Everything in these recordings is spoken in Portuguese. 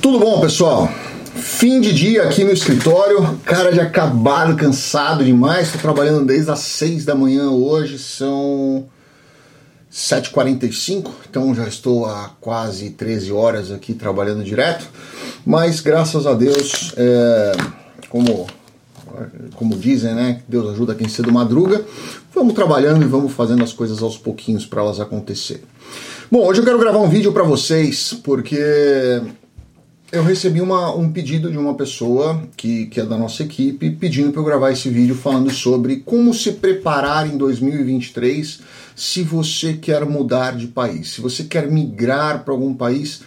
Tudo bom, pessoal? Fim de dia aqui no escritório, cara de acabado, cansado demais. Estou trabalhando desde as 6 da manhã hoje, são 7h45, então já estou há quase 13 horas aqui trabalhando direto. Mas graças a Deus, é, como, como dizem, né? Deus ajuda quem cedo madruga. Vamos trabalhando e vamos fazendo as coisas aos pouquinhos para elas acontecerem. Bom, hoje eu quero gravar um vídeo para vocês porque eu recebi uma, um pedido de uma pessoa que, que é da nossa equipe pedindo para eu gravar esse vídeo falando sobre como se preparar em 2023 se você quer mudar de país, se você quer migrar para algum país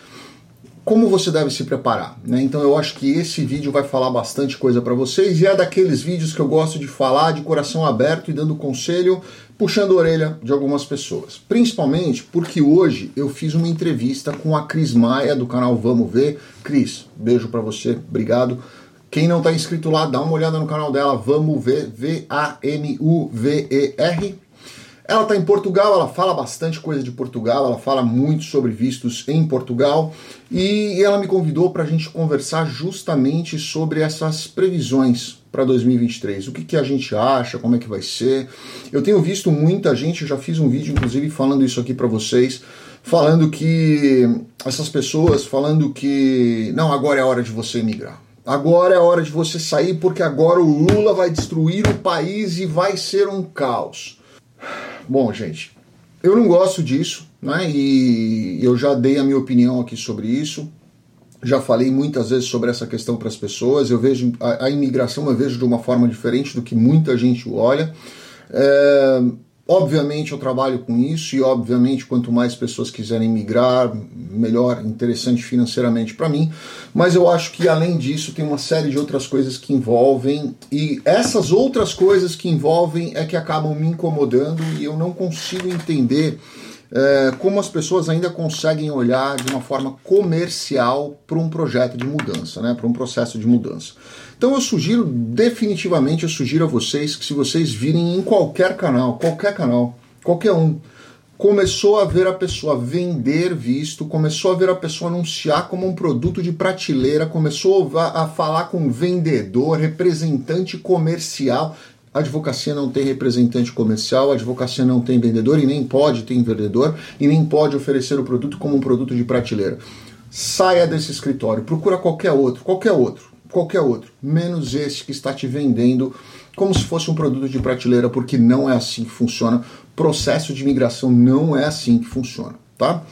como você deve se preparar. Né? Então eu acho que esse vídeo vai falar bastante coisa para vocês e é daqueles vídeos que eu gosto de falar de coração aberto e dando conselho, puxando a orelha de algumas pessoas. Principalmente porque hoje eu fiz uma entrevista com a Cris Maia do canal Vamos Ver. Cris, beijo para você, obrigado. Quem não está inscrito lá, dá uma olhada no canal dela, Vamos Ver, V-A-M-U-V-E-R. Ela está em Portugal, ela fala bastante coisa de Portugal, ela fala muito sobre vistos em Portugal e ela me convidou para a gente conversar justamente sobre essas previsões para 2023. O que, que a gente acha, como é que vai ser. Eu tenho visto muita gente, eu já fiz um vídeo inclusive falando isso aqui para vocês, falando que essas pessoas falando que não, agora é hora de você emigrar. Agora é hora de você sair porque agora o Lula vai destruir o país e vai ser um caos. Bom, gente, eu não gosto disso, né? E eu já dei a minha opinião aqui sobre isso. Já falei muitas vezes sobre essa questão para as pessoas. Eu vejo a, a, imigração, eu vejo de uma forma diferente do que muita gente olha. É, Obviamente eu trabalho com isso e obviamente quanto mais pessoas quiserem migrar, melhor, interessante financeiramente para mim. Mas eu acho que além disso tem uma série de outras coisas que envolvem e essas outras coisas que envolvem é que acabam me incomodando e eu não consigo entender é, como as pessoas ainda conseguem olhar de uma forma comercial para um projeto de mudança, né, para um processo de mudança. Então eu sugiro, definitivamente, eu sugiro a vocês que se vocês virem em qualquer canal, qualquer canal, qualquer um, começou a ver a pessoa vender visto, começou a ver a pessoa anunciar como um produto de prateleira, começou a, falar com vendedor, representante comercial. A advocacia não tem representante comercial, a advocacia não tem vendedor e nem pode ter vendedor e nem pode oferecer o produto como um produto de prateleira. Saia desse escritório, procura qualquer outro, qualquer outro qualquer outro, menos esse que está te vendendo como se fosse um produto de prateleira, porque não é assim que funciona. Processo de migração não é assim que funciona, tá?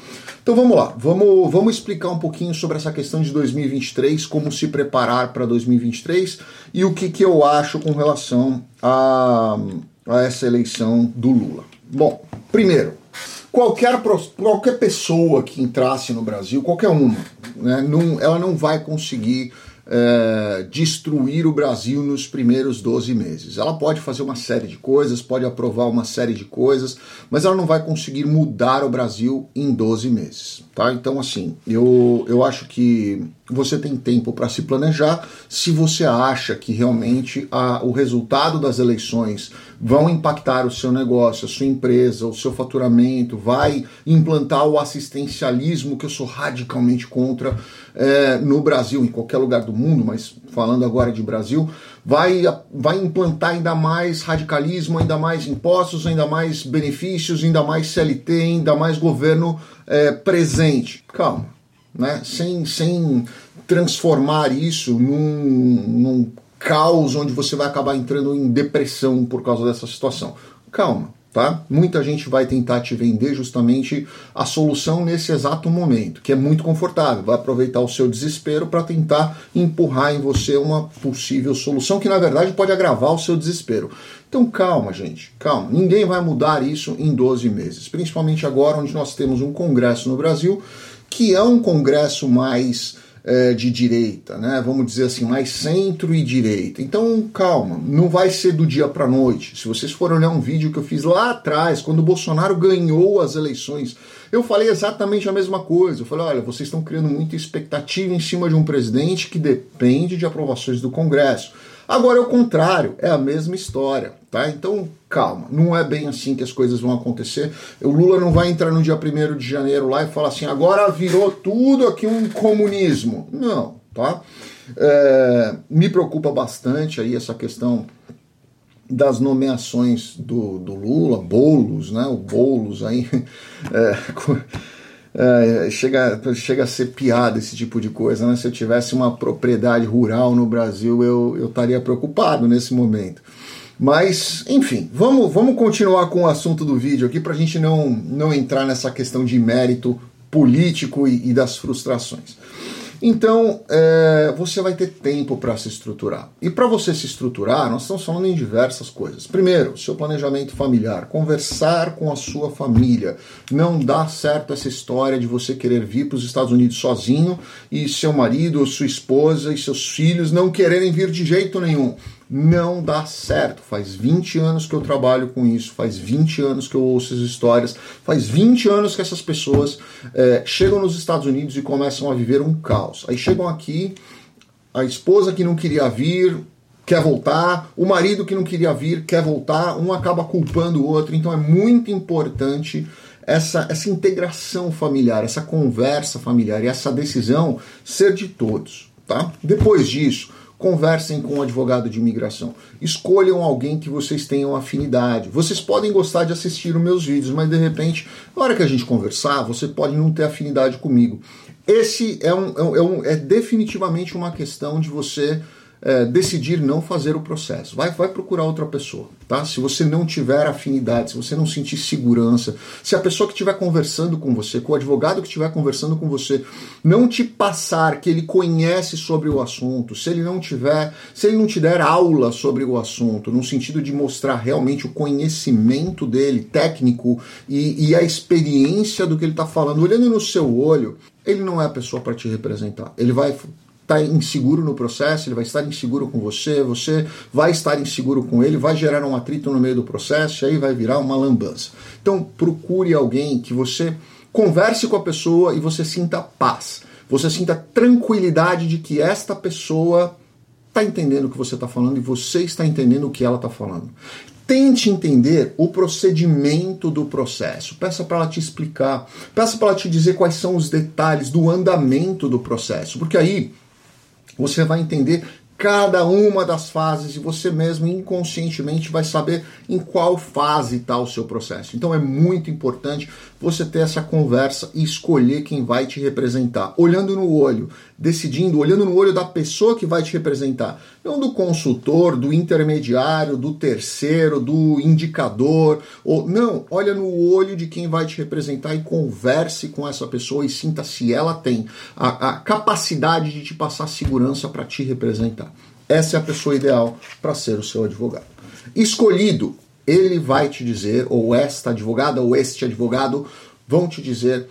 Então vamos lá, vamos, vamos explicar um pouquinho sobre essa questão de 2023, como se preparar para 2023 e o que, que eu acho com relação a, a essa eleição do Lula. Bom, primeiro, qualquer, qualquer pessoa que entrasse no Brasil, qualquer uma, né, não, ela não vai conseguir é, destruir o Brasil nos primeiros 12 meses. Ela pode fazer uma série de coisas, pode aprovar uma série de coisas, mas ela não vai conseguir mudar o Brasil em 12 meses. Tá? Então, assim, eu, eu acho que você tem tempo para se planejar. Se você acha que realmente a, o resultado das eleições vão impactar o seu negócio, a sua empresa, o seu faturamento, vai implantar o assistencialismo, que eu sou radicalmente contra é, no Brasil, em qualquer lugar do mundo, mas falando agora de Brasil, vai, vai implantar ainda mais radicalismo, ainda mais impostos, ainda mais benefícios, ainda mais CLT, ainda mais governo é, presente. Calma, né? sem, sem transformar isso num, num caos onde você vai acabar entrando em depressão por causa dessa situação. Calma, tá? Muita gente vai tentar te vender justamente a solução nesse exato momento, que é muito confortável. Vai aproveitar o seu desespero para tentar empurrar em você uma possível solução que na verdade pode agravar o seu desespero. Então calma, gente, calma. Ninguém vai mudar isso em 12 meses, principalmente agora onde nós temos um congresso no Brasil que é um congresso mais é, de direita, né? Vamos dizer assim, mais centro e direita. Então, calma, não vai ser do dia para noite. Se vocês forem olhar um vídeo que eu fiz lá atrás, quando o Bolsonaro ganhou as eleições, eu falei exatamente a mesma coisa. Eu falei, olha, vocês estão criando muita expectativa em cima de um presidente que depende de aprovações do Congresso. Agora é o contrário, é a mesma história, tá? Então, calma, não é bem assim que as coisas vão acontecer. O Lula não vai entrar no dia 1 de janeiro lá e falar assim, agora virou tudo aqui um comunismo. Não, tá? É, me preocupa bastante aí essa questão das nomeações do, do Lula, bolos, né? O bolos aí. É, é, chega, chega a ser piada esse tipo de coisa, né? Se eu tivesse uma propriedade rural no Brasil, eu, eu estaria preocupado nesse momento. Mas, enfim, vamos, vamos continuar com o assunto do vídeo aqui para a gente não, não entrar nessa questão de mérito político e, e das frustrações. Então, é, você vai ter tempo para se estruturar. E para você se estruturar, nós estamos falando em diversas coisas. Primeiro, seu planejamento familiar, conversar com a sua família. Não dá certo essa história de você querer vir para os Estados Unidos sozinho e seu marido, sua esposa e seus filhos não quererem vir de jeito nenhum não dá certo. Faz 20 anos que eu trabalho com isso, faz 20 anos que eu ouço as histórias, faz 20 anos que essas pessoas é, chegam nos Estados Unidos e começam a viver um caos. Aí chegam aqui, a esposa que não queria vir quer voltar, o marido que não queria vir quer voltar, um acaba culpando o outro. Então é muito importante essa, essa integração familiar, essa conversa familiar e essa decisão ser de todos. Tá? Depois disso, conversem com um advogado de imigração. Escolham alguém que vocês tenham afinidade. Vocês podem gostar de assistir os meus vídeos, mas de repente, na hora que a gente conversar, você pode não ter afinidade comigo. Esse é, um, é, um, é, é definitivamente uma questão de você é, decidir não fazer o processo. Vai, vai procurar outra pessoa, tá? Se você não tiver afinidade, se você não sentir segurança, se a pessoa que estiver conversando com você, com o advogado que estiver conversando com você, não te passar que ele conhece sobre o assunto, se ele não tiver, se ele não te der aula sobre o assunto, no sentido de mostrar realmente o conhecimento dele, técnico e, e a experiência do que ele está falando, olhando no seu olho, ele não é a pessoa para te representar. Ele vai estar inseguro no processo, ele vai estar inseguro com você, você vai estar inseguro com ele, vai gerar um atrito no meio do processo e aí vai virar uma lambança. Então procure alguém que você converse com a pessoa e você sinta paz, você sinta tranquilidade de que esta pessoa está entendendo o que você está falando e você está entendendo o que ela está falando. Tente entender o procedimento do processo. Peça para ela te explicar. Peça para ela te dizer quais são os detalhes do andamento do processo. Porque aí você vai entender cada uma das fases e você mesmo inconscientemente vai saber em qual fase está o seu processo. Então é muito importante você ter essa conversa e escolher quem vai te representar, olhando no olho, decidindo, olhando no olho da pessoa que vai te representar, não do consultor, do intermediário, do terceiro, do indicador, ou não, olha no olho de quem vai te representar e converse com essa pessoa e sinta se ela tem a, a capacidade de te passar segurança para te representar. Essa é a pessoa ideal para ser o seu advogado. Escolhido, ele vai te dizer, ou esta advogada ou este advogado vão te dizer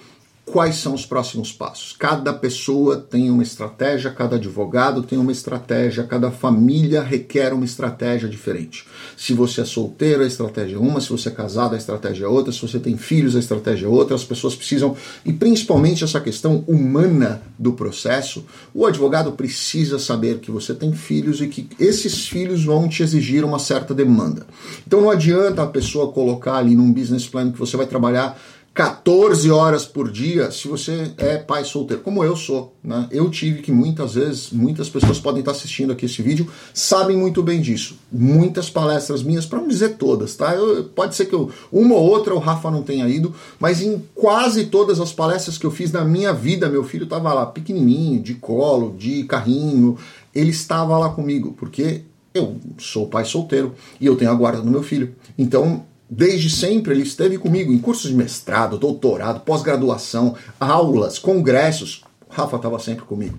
quais são os próximos passos. Cada pessoa tem uma estratégia, cada advogado tem uma estratégia, cada família requer uma estratégia diferente. Se você é solteiro, a estratégia é uma, se você é casado, a estratégia é outra, se você tem filhos, a estratégia é outra. As pessoas precisam, e principalmente essa questão humana do processo, o advogado precisa saber que você tem filhos e que esses filhos vão te exigir uma certa demanda. Então não adianta a pessoa colocar ali num business plan que você vai trabalhar 14 horas por dia se você é pai solteiro, como eu sou. Né? Eu tive que muitas vezes, muitas pessoas podem estar assistindo aqui esse vídeo, sabem muito bem disso. Muitas palestras minhas, para não dizer todas, tá? Eu, pode ser que eu, uma ou outra o Rafa não tenha ido, mas em quase todas as palestras que eu fiz na minha vida, meu filho estava lá pequenininho, de colo, de carrinho, ele estava lá comigo, porque eu sou pai solteiro e eu tenho a guarda do meu filho. Então Desde sempre ele esteve comigo em cursos de mestrado, doutorado, pós-graduação, aulas, congressos. O Rafa estava sempre comigo.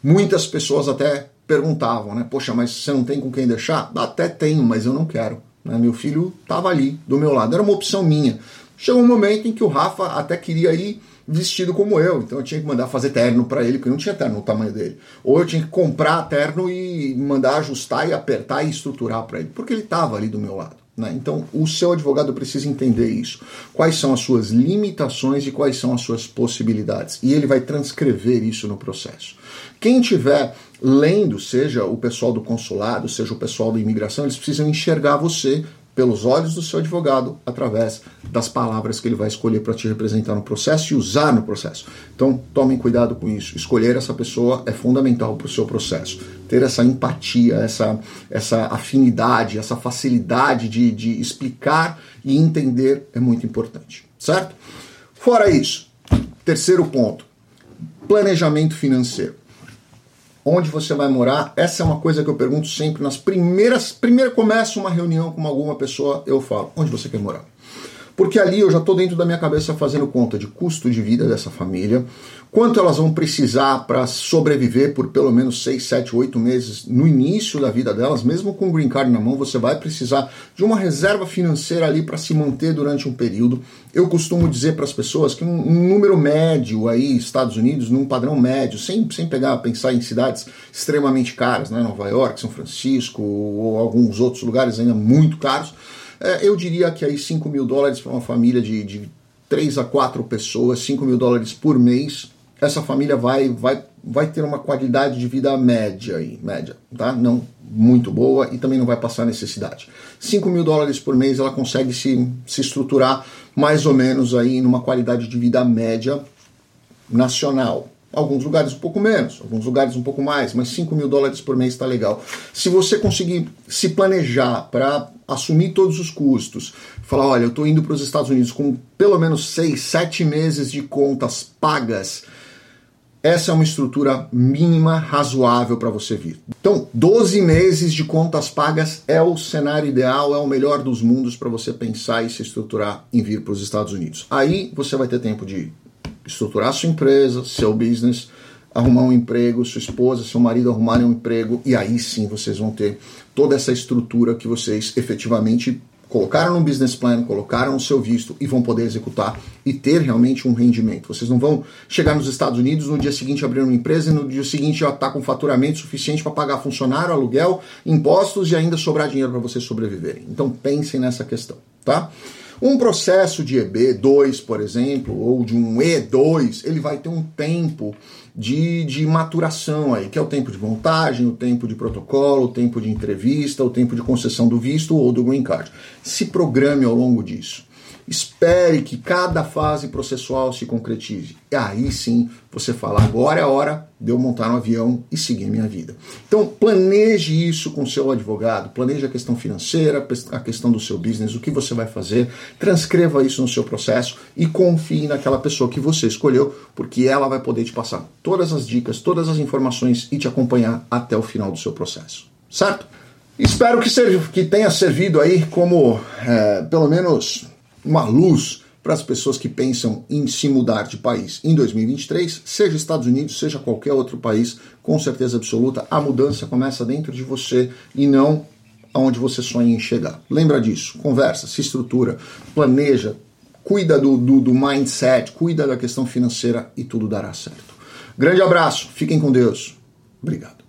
Muitas pessoas até perguntavam, né? Poxa, mas você não tem com quem deixar? Até tenho, mas eu não quero. Né? Meu filho estava ali do meu lado, era uma opção minha. Chegou um momento em que o Rafa até queria ir vestido como eu, então eu tinha que mandar fazer terno para ele, porque não tinha terno no tamanho dele. Ou eu tinha que comprar terno e mandar ajustar e apertar e estruturar para ele, porque ele estava ali do meu lado. Né? Então, o seu advogado precisa entender isso. Quais são as suas limitações e quais são as suas possibilidades. E ele vai transcrever isso no processo. Quem tiver lendo, seja o pessoal do consulado, seja o pessoal da imigração, eles precisam enxergar você pelos olhos do seu advogado através das palavras que ele vai escolher para te representar no processo e usar no processo. Então, tomem cuidado com isso. Escolher essa pessoa é fundamental para o seu processo. Ter essa empatia, essa, essa afinidade, essa facilidade de, de explicar e entender é muito importante, certo? Fora isso, terceiro ponto: planejamento financeiro onde você vai morar, essa é uma coisa que eu pergunto sempre nas primeiras. Primeiro começa uma reunião com alguma pessoa, eu falo, onde você quer morar? Porque ali eu já estou dentro da minha cabeça fazendo conta de custo de vida dessa família, quanto elas vão precisar para sobreviver por pelo menos 6, 7, 8 meses no início da vida delas, mesmo com o green card na mão, você vai precisar de uma reserva financeira ali para se manter durante um período. Eu costumo dizer para as pessoas que um, um, número médio aí, Estados Unidos, num padrão médio, sem, sem pegar, pensar em cidades extremamente caras, né, Nova York, São Francisco ou alguns outros lugares ainda muito caros, é, eu diria que aí 5 mil dólares para uma família de, de 3 a 4 pessoas, 5 mil dólares por mês, essa família vai, vai, vai ter uma qualidade de vida média aí, média, tá? Não muito boa e também não vai passar necessidade. 5 mil dólares por mês ela consegue se, se estruturar mais ou menos aí numa qualidade de vida média nacional. Alguns lugares um pouco menos, alguns lugares um pouco mais, mas 5 mil dólares por mês está legal. Se você conseguir se planejar para assumir todos os custos, falar, olha, eu estou indo para os Estados Unidos com pelo menos 6, 7 meses de contas pagas, essa é uma estrutura mínima razoável para você vir. Então, 12 meses de contas pagas é o cenário ideal, é o melhor dos mundos para você pensar e se estruturar em vir para os Estados Unidos. Aí você vai ter tempo de estruturar sua empresa, seu business, arrumar um emprego, sua esposa, seu marido arrumarem um emprego, e aí sim vocês vão ter toda essa estrutura que vocês efetivamente colocaram no business plan, colocaram o seu visto e vão poder executar e ter realmente um rendimento. Vocês não vão chegar nos Estados Unidos no dia seguinte abrir uma empresa e no dia seguinte já estar tá com faturamento suficiente para pagar funcionário, aluguel, impostos e ainda sobrar dinheiro para vocês sobreviverem. Então pensem nessa questão, tá? Um processo de EB2, por exemplo, ou de um E2, ele vai ter um tempo de, de maturação aí, que é o tempo de montagem, o tempo de protocolo, o tempo de entrevista, o tempo de concessão do visto ou do green card. Se programe ao longo disso. Espere que cada fase processual se concretize. E aí sim você fala: agora é a hora de eu montar um avião e seguir minha vida. Então, planeje isso com seu advogado, planeje a questão financeira, a questão do seu business, o que você vai fazer, transcreva isso no seu processo e confie naquela pessoa que você escolheu, porque ela vai poder te passar todas as dicas, todas as informações e te acompanhar até o final do seu processo. Certo? Espero que, que tenha servido aí como, é, pelo menos, uma luz para as pessoas que pensam em se mudar de país em 2023, seja Estados Unidos, seja qualquer outro país, com certeza absoluta, a mudança começa dentro de você e não aonde você sonha em chegar. Lembra disso, conversa, se estrutura, planeja, cuida do, do, do mindset, cuida da questão financeira e tudo dará certo. Grande abraço, fiquem com Deus. Obrigado.